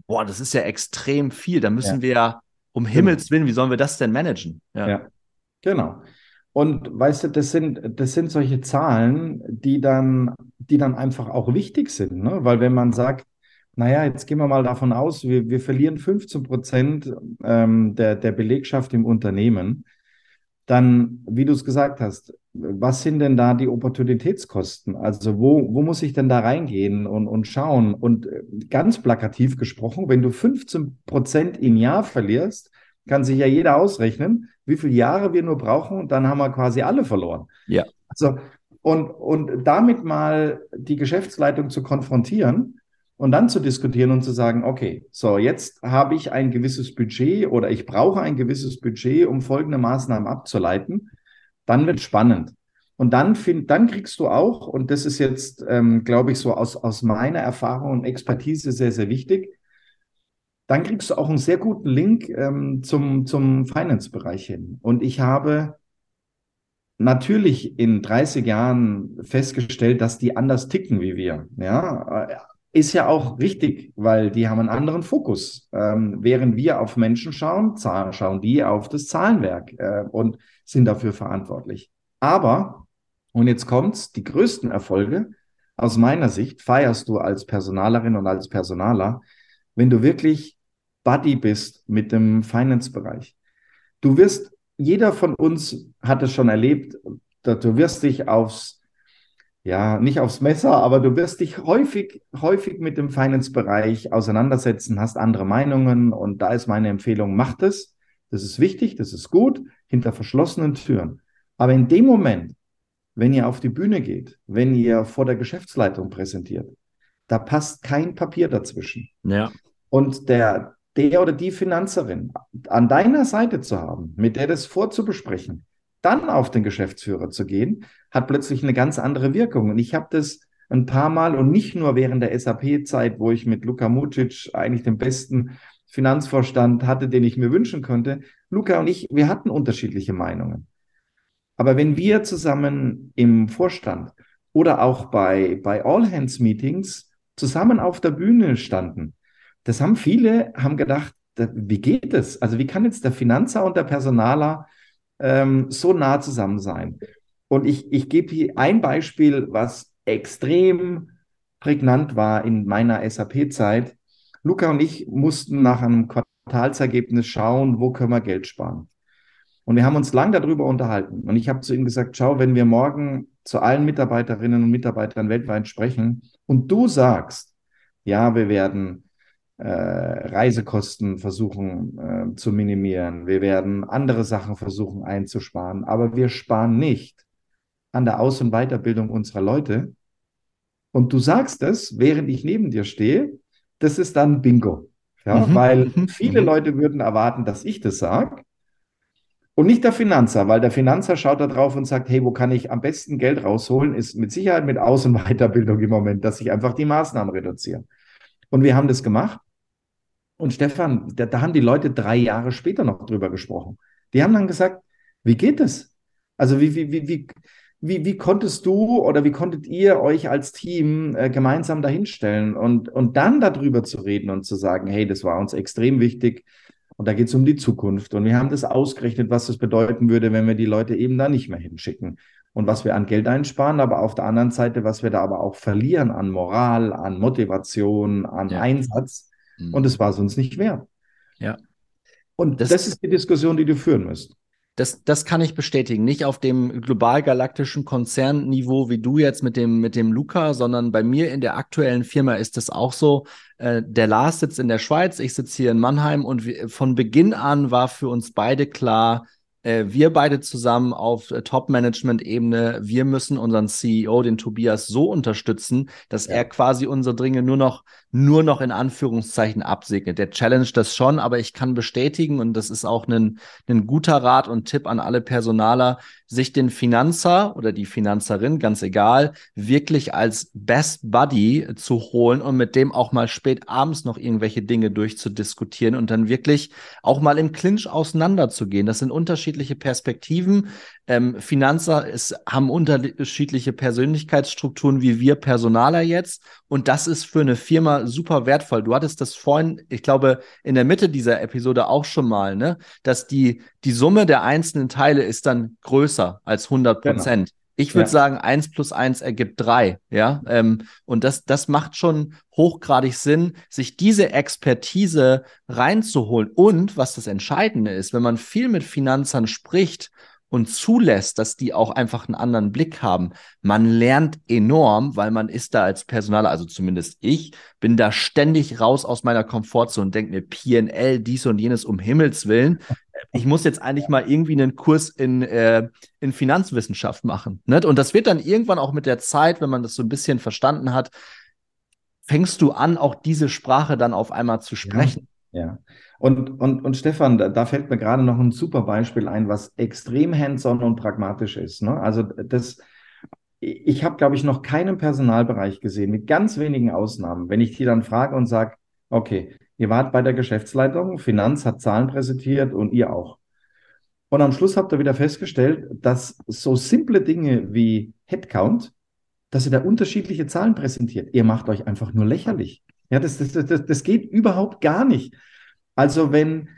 boah, das ist ja extrem viel. Da müssen ja. wir ja um genau. Himmels Willen, wie sollen wir das denn managen? Ja. Genau. Und weißt du, das sind, das sind solche Zahlen, die dann, die dann einfach auch wichtig sind, ne? Weil wenn man sagt, naja, jetzt gehen wir mal davon aus, wir, wir verlieren 15 Prozent ähm, der, der Belegschaft im Unternehmen, dann, wie du es gesagt hast, was sind denn da die Opportunitätskosten? Also wo, wo muss ich denn da reingehen und, und schauen? Und äh, ganz plakativ gesprochen, wenn du 15 Prozent im Jahr verlierst, kann sich ja jeder ausrechnen, wie viele Jahre wir nur brauchen und dann haben wir quasi alle verloren. Ja. Also, und, und damit mal die Geschäftsleitung zu konfrontieren und dann zu diskutieren und zu sagen, okay, so jetzt habe ich ein gewisses Budget oder ich brauche ein gewisses Budget, um folgende Maßnahmen abzuleiten, dann wird spannend. Und dann, find, dann kriegst du auch, und das ist jetzt, ähm, glaube ich, so aus, aus meiner Erfahrung und Expertise sehr, sehr wichtig, dann kriegst du auch einen sehr guten Link ähm, zum, zum Finance-Bereich hin. Und ich habe natürlich in 30 Jahren festgestellt, dass die anders ticken wie wir. Ja, ist ja auch richtig, weil die haben einen anderen Fokus. Ähm, während wir auf Menschen schauen, schauen die auf das Zahlenwerk äh, und sind dafür verantwortlich. Aber, und jetzt kommt's, die größten Erfolge aus meiner Sicht feierst du als Personalerin und als Personaler, wenn du wirklich Buddy bist mit dem Finance-Bereich. Du wirst, jeder von uns hat es schon erlebt, du wirst dich aufs ja, nicht aufs Messer, aber du wirst dich häufig, häufig mit dem Finance-Bereich auseinandersetzen, hast andere Meinungen und da ist meine Empfehlung, macht es. Das ist wichtig, das ist gut, hinter verschlossenen Türen. Aber in dem Moment, wenn ihr auf die Bühne geht, wenn ihr vor der Geschäftsleitung präsentiert, da passt kein Papier dazwischen. Ja. Und der, der oder die Finanzerin an deiner Seite zu haben, mit der das vorzubesprechen, dann auf den Geschäftsführer zu gehen, hat plötzlich eine ganz andere Wirkung. Und ich habe das ein paar Mal und nicht nur während der SAP-Zeit, wo ich mit Luka Mucic eigentlich den besten Finanzvorstand hatte, den ich mir wünschen könnte. Luca und ich, wir hatten unterschiedliche Meinungen. Aber wenn wir zusammen im Vorstand oder auch bei, bei All-Hands-Meetings zusammen auf der Bühne standen, das haben viele, haben gedacht, wie geht das? Also wie kann jetzt der Finanzer und der Personaler ähm, so nah zusammen sein. Und ich, ich gebe hier ein Beispiel, was extrem prägnant war in meiner SAP-Zeit. Luca und ich mussten nach einem Quartalsergebnis schauen, wo können wir Geld sparen. Und wir haben uns lang darüber unterhalten. Und ich habe zu ihm gesagt, schau, wenn wir morgen zu allen Mitarbeiterinnen und Mitarbeitern weltweit sprechen und du sagst, ja, wir werden äh, Reisekosten versuchen äh, zu minimieren. Wir werden andere Sachen versuchen einzusparen, aber wir sparen nicht an der Aus- und Weiterbildung unserer Leute. Und du sagst es, während ich neben dir stehe, das ist dann Bingo. Ja, mhm. weil mhm. viele mhm. Leute würden erwarten, dass ich das sage. Und nicht der Finanzer, weil der Finanzer schaut da drauf und sagt, hey, wo kann ich am besten Geld rausholen? Ist mit Sicherheit mit Aus- und Weiterbildung im Moment, dass ich einfach die Maßnahmen reduziere. Und wir haben das gemacht. Und Stefan, da, da haben die Leute drei Jahre später noch drüber gesprochen. Die haben dann gesagt, wie geht es? Also wie, wie, wie, wie, wie, wie konntest du oder wie konntet ihr euch als Team äh, gemeinsam dahinstellen und, und dann darüber zu reden und zu sagen, hey, das war uns extrem wichtig und da geht es um die Zukunft und wir haben das ausgerechnet, was das bedeuten würde, wenn wir die Leute eben da nicht mehr hinschicken und was wir an Geld einsparen, aber auf der anderen Seite, was wir da aber auch verlieren an Moral, an Motivation, an ja. Einsatz mhm. und es war es uns nicht wert. Ja. Und das, das ist die Diskussion, die du führen müsst. Das, das kann ich bestätigen. Nicht auf dem global-galaktischen Konzernniveau wie du jetzt mit dem, mit dem Luca, sondern bei mir in der aktuellen Firma ist es auch so. Äh, der Lars sitzt in der Schweiz, ich sitze hier in Mannheim und wir, von Beginn an war für uns beide klar, äh, wir beide zusammen auf äh, Top-Management-Ebene, wir müssen unseren CEO, den Tobias, so unterstützen, dass ja. er quasi unsere Dinge nur noch, nur noch in Anführungszeichen absegnet. Der Challenge das schon, aber ich kann bestätigen, und das ist auch ein, ein guter Rat und Tipp an alle Personaler, sich den Finanzer oder die Finanzerin, ganz egal, wirklich als Best Buddy zu holen und mit dem auch mal spät abends noch irgendwelche Dinge durchzudiskutieren und dann wirklich auch mal im Clinch auseinanderzugehen. Das sind unterschiedliche Perspektiven. Ähm, Finanzer ist, haben unterschiedliche Persönlichkeitsstrukturen wie wir Personaler jetzt. Und das ist für eine Firma super wertvoll. Du hattest das vorhin, ich glaube, in der Mitte dieser Episode auch schon mal, ne, dass die, die Summe der einzelnen Teile ist dann größer als 100 Prozent. Genau. Ich würde ja. sagen, eins plus eins ergibt drei, ja. Ähm, und das, das macht schon hochgradig Sinn, sich diese Expertise reinzuholen. Und was das Entscheidende ist, wenn man viel mit Finanzern spricht und zulässt, dass die auch einfach einen anderen Blick haben. Man lernt enorm, weil man ist da als Personaler, also zumindest ich, bin da ständig raus aus meiner Komfortzone und denke mir, PNL, dies und jenes um Himmels Willen. Ich muss jetzt eigentlich mal irgendwie einen Kurs in, äh, in Finanzwissenschaft machen. Ne? Und das wird dann irgendwann auch mit der Zeit, wenn man das so ein bisschen verstanden hat, fängst du an, auch diese Sprache dann auf einmal zu sprechen. Ja. ja. Und, und, und Stefan, da, da fällt mir gerade noch ein super Beispiel ein, was extrem hands-on und pragmatisch ist. Ne? Also das, ich habe, glaube ich, noch keinen Personalbereich gesehen, mit ganz wenigen Ausnahmen. Wenn ich die dann frage und sage, okay, ihr wart bei der Geschäftsleitung, Finanz hat Zahlen präsentiert und ihr auch. Und am Schluss habt ihr wieder festgestellt, dass so simple Dinge wie Headcount, dass ihr da unterschiedliche Zahlen präsentiert. Ihr macht euch einfach nur lächerlich. Ja, das, das, das, das geht überhaupt gar nicht. Also wenn,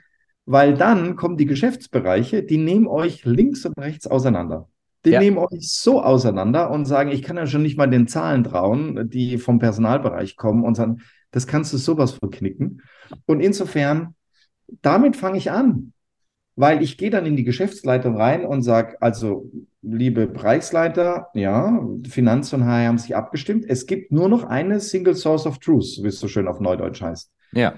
weil dann kommen die Geschäftsbereiche, die nehmen euch links und rechts auseinander. Die ja. nehmen euch so auseinander und sagen, ich kann ja schon nicht mal den Zahlen trauen, die vom Personalbereich kommen und sagen, das kannst du sowas verknicken. Und insofern, damit fange ich an, weil ich gehe dann in die Geschäftsleitung rein und sage, also liebe Bereichsleiter, ja, Finanz und HR haben sich abgestimmt. Es gibt nur noch eine Single Source of Truth, wie es so schön auf Neudeutsch heißt. Ja.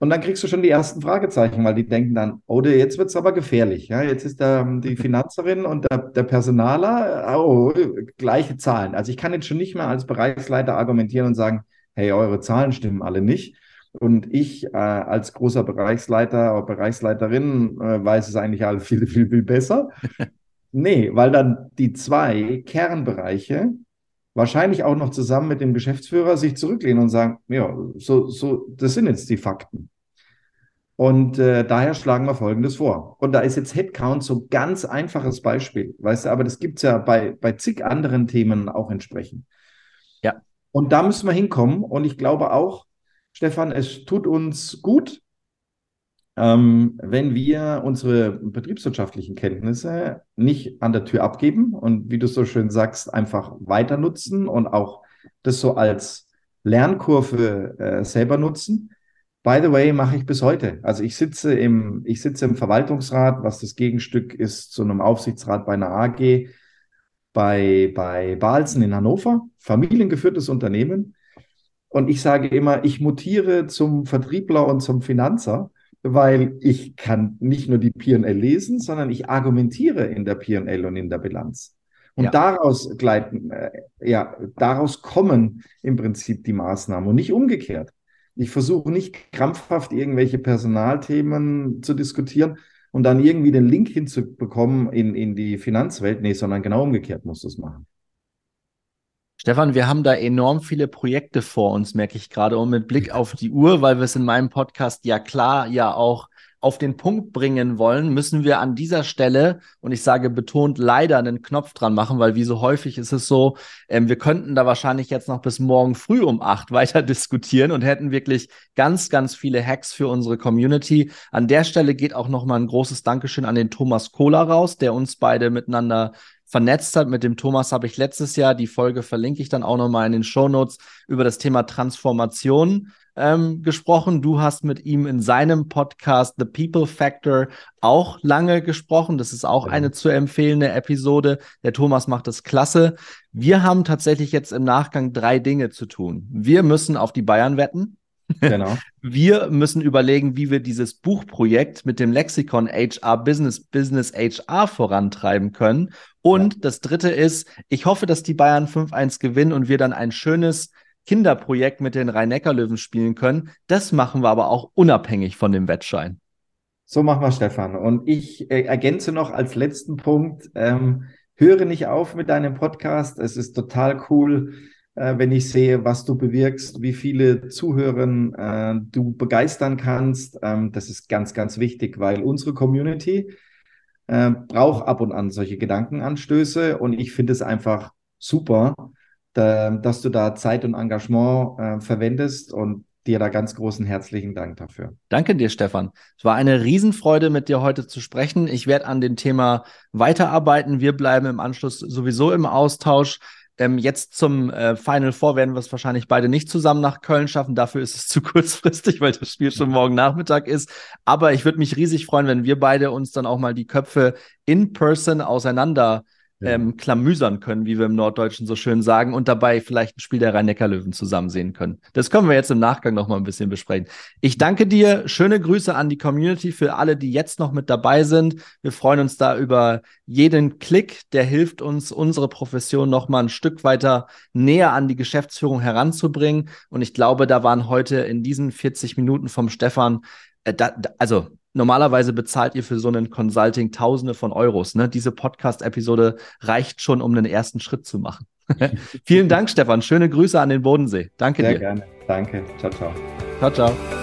Und dann kriegst du schon die ersten Fragezeichen, weil die denken dann, oh, jetzt wird es aber gefährlich. Ja, jetzt ist da die Finanzerin und der, der Personaler, oh, gleiche Zahlen. Also ich kann jetzt schon nicht mehr als Bereichsleiter argumentieren und sagen, hey, eure Zahlen stimmen alle nicht. Und ich äh, als großer Bereichsleiter oder Bereichsleiterin äh, weiß es eigentlich alle viel, viel, viel besser. nee, weil dann die zwei Kernbereiche wahrscheinlich auch noch zusammen mit dem Geschäftsführer sich zurücklehnen und sagen, ja, so, so, das sind jetzt die Fakten. Und äh, daher schlagen wir Folgendes vor. Und da ist jetzt Headcount so ganz einfaches Beispiel, weißt du, aber das gibt es ja bei, bei zig anderen Themen auch entsprechend. Ja. Und da müssen wir hinkommen. Und ich glaube auch, Stefan, es tut uns gut, ähm, wenn wir unsere betriebswirtschaftlichen Kenntnisse nicht an der Tür abgeben und wie du so schön sagst, einfach weiter nutzen und auch das so als Lernkurve äh, selber nutzen. By the way, mache ich bis heute. Also ich sitze im, ich sitze im Verwaltungsrat, was das Gegenstück ist zu einem Aufsichtsrat bei einer AG bei, bei Balzen in Hannover, familiengeführtes Unternehmen. Und ich sage immer, ich mutiere zum Vertriebler und zum Finanzer weil ich kann nicht nur die P&L lesen, sondern ich argumentiere in der P&L und in der Bilanz. Und ja. daraus gleiten, äh, ja, daraus kommen im Prinzip die Maßnahmen und nicht umgekehrt. Ich versuche nicht krampfhaft irgendwelche Personalthemen zu diskutieren, und dann irgendwie den Link hinzubekommen in, in die Finanzwelt. Nee, sondern genau umgekehrt musst du es machen. Stefan, wir haben da enorm viele Projekte vor uns, merke ich gerade. Und mit Blick auf die Uhr, weil wir es in meinem Podcast ja klar ja auch auf den Punkt bringen wollen, müssen wir an dieser Stelle, und ich sage betont, leider einen Knopf dran machen, weil wie so häufig ist es so, ähm, wir könnten da wahrscheinlich jetzt noch bis morgen früh um acht weiter diskutieren und hätten wirklich ganz, ganz viele Hacks für unsere Community. An der Stelle geht auch nochmal ein großes Dankeschön an den Thomas Kohler raus, der uns beide miteinander vernetzt hat. Mit dem Thomas habe ich letztes Jahr, die Folge verlinke ich dann auch nochmal in den Show Notes, über das Thema Transformation ähm, gesprochen. Du hast mit ihm in seinem Podcast The People Factor auch lange gesprochen. Das ist auch ja. eine zu empfehlende Episode. Der Thomas macht das klasse. Wir haben tatsächlich jetzt im Nachgang drei Dinge zu tun. Wir müssen auf die Bayern wetten. Genau. Wir müssen überlegen, wie wir dieses Buchprojekt mit dem Lexikon HR Business Business HR vorantreiben können. Und ja. das dritte ist, ich hoffe, dass die Bayern 5-1 gewinnen und wir dann ein schönes Kinderprojekt mit den Rhein-Neckar-Löwen spielen können. Das machen wir aber auch unabhängig von dem Wettschein. So machen wir, Stefan. Und ich äh, ergänze noch als letzten Punkt, ähm, höre nicht auf mit deinem Podcast. Es ist total cool, wenn ich sehe, was du bewirkst, wie viele Zuhörer äh, du begeistern kannst. Ähm, das ist ganz, ganz wichtig, weil unsere Community äh, braucht ab und an solche Gedankenanstöße und ich finde es einfach super, dass du da Zeit und Engagement äh, verwendest und dir da ganz großen herzlichen Dank dafür. Danke dir, Stefan. Es war eine Riesenfreude, mit dir heute zu sprechen. Ich werde an dem Thema weiterarbeiten. Wir bleiben im Anschluss sowieso im Austausch. Ähm, jetzt zum äh, Final Four werden wir es wahrscheinlich beide nicht zusammen nach Köln schaffen. Dafür ist es zu kurzfristig, weil das Spiel schon morgen Nachmittag ist. Aber ich würde mich riesig freuen, wenn wir beide uns dann auch mal die Köpfe in person auseinander ja. ähm, klamüsern können, wie wir im Norddeutschen so schön sagen, und dabei vielleicht ein Spiel der Rhein-Neckar-Löwen zusammen sehen können. Das können wir jetzt im Nachgang noch mal ein bisschen besprechen. Ich danke dir. Schöne Grüße an die Community für alle, die jetzt noch mit dabei sind. Wir freuen uns da über jeden Klick, der hilft uns, unsere Profession noch mal ein Stück weiter näher an die Geschäftsführung heranzubringen. Und ich glaube, da waren heute in diesen 40 Minuten vom Stefan äh, da, also normalerweise bezahlt ihr für so einen Consulting Tausende von Euros. Ne? Diese Podcast-Episode reicht schon, um einen ersten Schritt zu machen. Vielen Dank, Stefan. Schöne Grüße an den Bodensee. Danke Sehr dir. Sehr gerne. Danke. Ciao, ciao. Ciao, ciao.